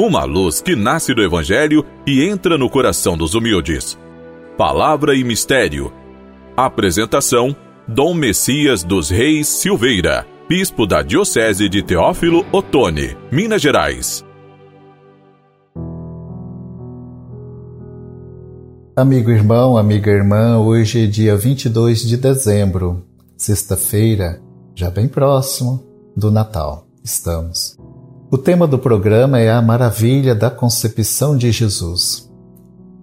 uma luz que nasce do Evangelho e entra no coração dos humildes. Palavra e Mistério. Apresentação: Dom Messias dos Reis Silveira, Bispo da Diocese de Teófilo Otoni, Minas Gerais. Amigo irmão, amiga irmã, hoje é dia 22 de dezembro, sexta-feira, já bem próximo do Natal. Estamos. O tema do programa é a maravilha da concepção de Jesus.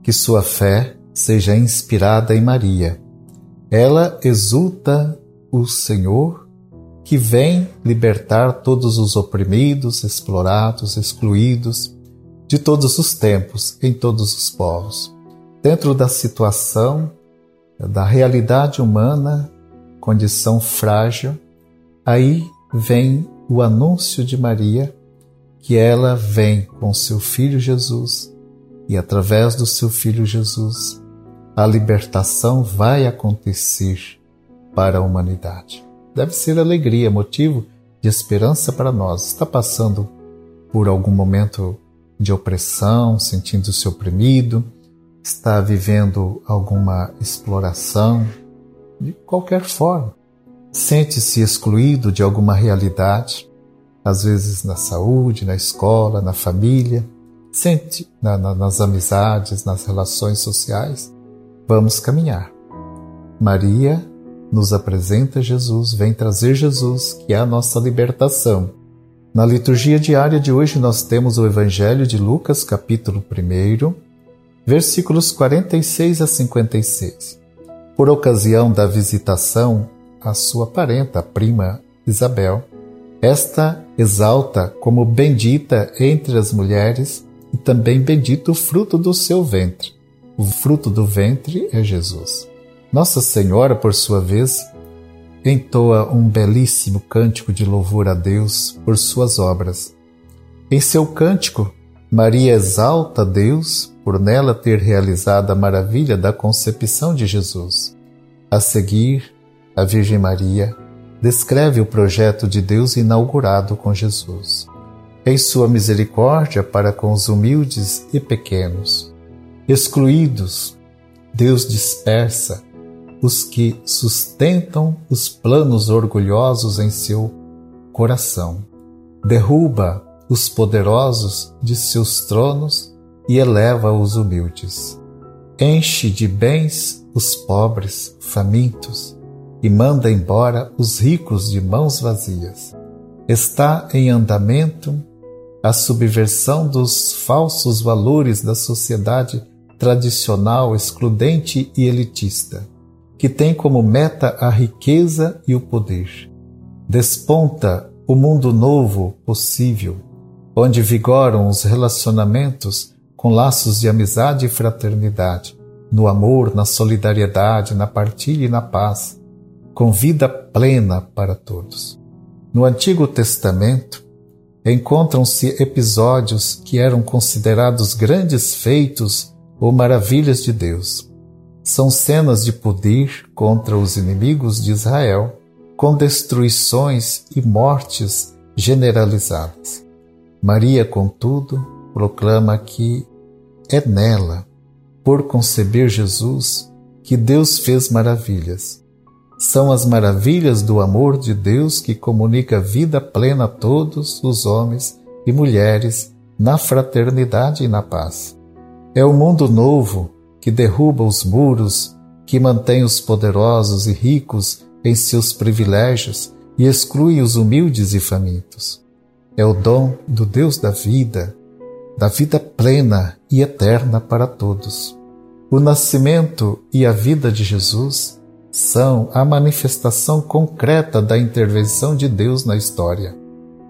Que sua fé seja inspirada em Maria. Ela exulta o Senhor que vem libertar todos os oprimidos, explorados, excluídos de todos os tempos, em todos os povos. Dentro da situação, da realidade humana, condição frágil, aí vem o anúncio de Maria que ela vem com seu filho Jesus e através do seu filho Jesus a libertação vai acontecer para a humanidade. Deve ser alegria, motivo de esperança para nós. Está passando por algum momento de opressão, sentindo-se oprimido, está vivendo alguma exploração, de qualquer forma. Sente-se excluído de alguma realidade, às vezes na saúde, na escola, na família, sente na, na, nas amizades, nas relações sociais. Vamos caminhar. Maria nos apresenta Jesus, vem trazer Jesus, que é a nossa libertação. Na liturgia diária de hoje nós temos o Evangelho de Lucas, capítulo 1, versículos 46 a 56. Por ocasião da visitação à sua parenta, a prima Isabel, esta exalta como bendita entre as mulheres e também bendito o fruto do seu ventre. O fruto do ventre é Jesus. Nossa Senhora, por sua vez, entoa um belíssimo cântico de louvor a Deus por suas obras. Em seu cântico, Maria exalta Deus por nela ter realizado a maravilha da concepção de Jesus. A seguir, a Virgem Maria descreve o projeto de Deus inaugurado com Jesus. Em sua misericórdia para com os humildes e pequenos, excluídos, Deus dispersa os que sustentam os planos orgulhosos em seu coração, derruba os poderosos de seus tronos e eleva os humildes. Enche de bens os pobres, famintos, e manda embora os ricos de mãos vazias. Está em andamento a subversão dos falsos valores da sociedade tradicional, excludente e elitista, que tem como meta a riqueza e o poder. Desponta o mundo novo possível, onde vigoram os relacionamentos com laços de amizade e fraternidade, no amor, na solidariedade, na partilha e na paz, com vida plena para todos. No Antigo Testamento, encontram-se episódios que eram considerados grandes feitos ou maravilhas de Deus. São cenas de poder contra os inimigos de Israel, com destruições e mortes generalizadas. Maria, contudo, proclama que é nela, por conceber Jesus, que Deus fez maravilhas são as maravilhas do amor de Deus que comunica vida plena a todos os homens e mulheres na fraternidade e na paz. É o mundo novo que derruba os muros, que mantém os poderosos e ricos em seus privilégios e exclui os humildes e famintos. É o dom do Deus da vida, da vida plena e eterna para todos. O nascimento e a vida de Jesus são a manifestação concreta da intervenção de Deus na história.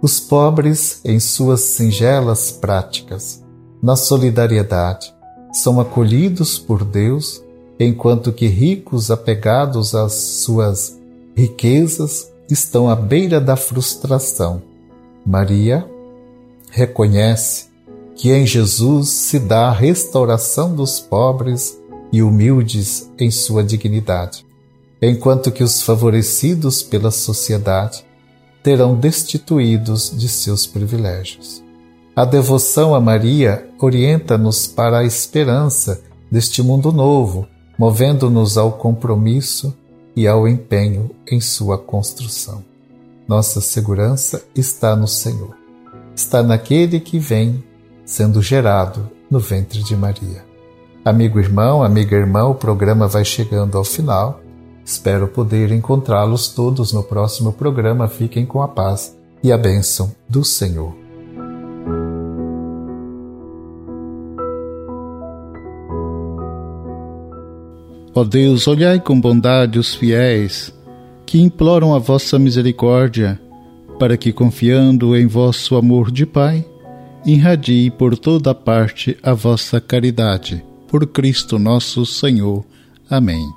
Os pobres, em suas singelas práticas, na solidariedade, são acolhidos por Deus, enquanto que ricos, apegados às suas riquezas, estão à beira da frustração. Maria reconhece que em Jesus se dá a restauração dos pobres e humildes em sua dignidade enquanto que os favorecidos pela sociedade terão destituídos de seus privilégios. A devoção a Maria orienta-nos para a esperança deste mundo novo, movendo-nos ao compromisso e ao empenho em sua construção. Nossa segurança está no Senhor. Está naquele que vem sendo gerado no ventre de Maria. Amigo irmão, amiga irmã, o programa vai chegando ao final. Espero poder encontrá-los todos no próximo programa. Fiquem com a paz e a bênção do Senhor. Ó Deus, olhai com bondade os fiéis que imploram a vossa misericórdia, para que, confiando em vosso amor de Pai, irradie por toda parte a vossa caridade. Por Cristo nosso Senhor. Amém.